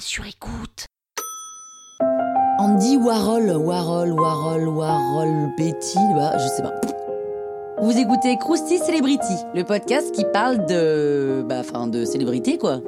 sur écoute. Andy Warhol, Warhol, Warhol, Warhol, Betty, bah, je sais pas. Vous écoutez Krusty Celebrity, le podcast qui parle de. Bah, enfin, de célébrité, quoi.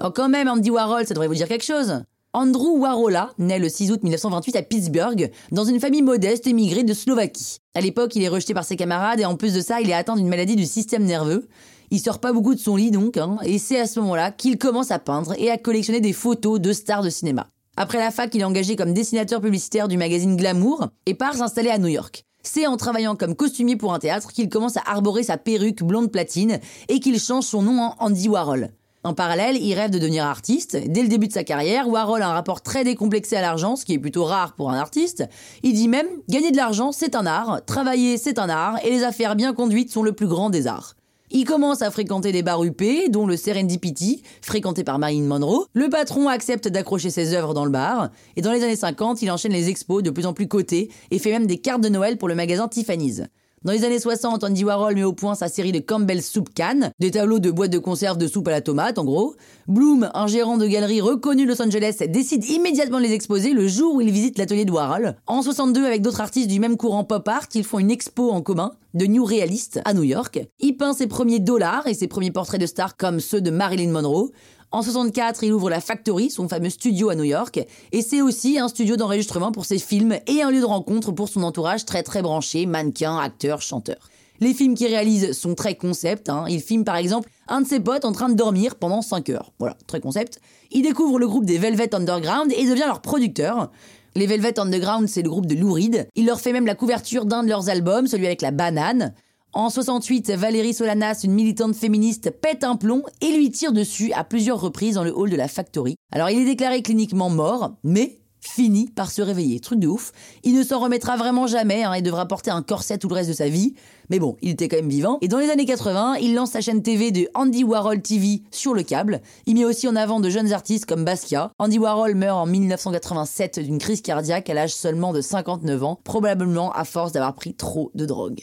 Oh, quand même, Andy Warhol, ça devrait vous dire quelque chose. Andrew Warola naît le 6 août 1928 à Pittsburgh, dans une famille modeste émigrée de Slovaquie. À l'époque, il est rejeté par ses camarades et en plus de ça, il est atteint d'une maladie du système nerveux. Il sort pas beaucoup de son lit donc, hein, et c'est à ce moment-là qu'il commence à peindre et à collectionner des photos de stars de cinéma. Après la fac, il est engagé comme dessinateur publicitaire du magazine Glamour et part s'installer à New York. C'est en travaillant comme costumier pour un théâtre qu'il commence à arborer sa perruque blonde platine et qu'il change son nom en Andy Warhol. En parallèle, il rêve de devenir artiste. Dès le début de sa carrière, Warhol a un rapport très décomplexé à l'argent, ce qui est plutôt rare pour un artiste. Il dit même, gagner de l'argent, c'est un art, travailler, c'est un art, et les affaires bien conduites sont le plus grand des arts. Il commence à fréquenter des bars UP, dont le Serendipity, fréquenté par Marilyn Monroe. Le patron accepte d'accrocher ses œuvres dans le bar. Et dans les années 50, il enchaîne les expos de plus en plus cotées et fait même des cartes de Noël pour le magasin Tiffany's. Dans les années 60, Andy Warhol met au point sa série de Campbell Soup Can, des tableaux de boîtes de conserve de soupe à la tomate en gros. Bloom, un gérant de galerie reconnu Los Angeles, décide immédiatement de les exposer le jour où il visite l'atelier de Warhol. En 62, avec d'autres artistes du même courant pop art, ils font une expo en commun de New Realist à New York. Il peint ses premiers dollars et ses premiers portraits de stars comme ceux de Marilyn Monroe. En 64, il ouvre la Factory, son fameux studio à New York, et c'est aussi un studio d'enregistrement pour ses films et un lieu de rencontre pour son entourage très très branché, mannequins, acteurs, chanteurs. Les films qu'il réalise sont très concept. Hein. Il filme par exemple un de ses potes en train de dormir pendant 5 heures. Voilà, très concept. Il découvre le groupe des Velvet Underground et devient leur producteur. Les Velvet Underground, c'est le groupe de Lou Reed. Il leur fait même la couverture d'un de leurs albums, celui avec la banane. En 68, Valérie Solanas, une militante féministe, pète un plomb et lui tire dessus à plusieurs reprises dans le hall de la Factory. Alors il est déclaré cliniquement mort, mais finit par se réveiller. Truc de ouf. Il ne s'en remettra vraiment jamais hein, et devra porter un corset tout le reste de sa vie. Mais bon, il était quand même vivant. Et dans les années 80, il lance sa chaîne TV de Andy Warhol TV sur le câble. Il met aussi en avant de jeunes artistes comme Basquiat. Andy Warhol meurt en 1987 d'une crise cardiaque à l'âge seulement de 59 ans, probablement à force d'avoir pris trop de drogue.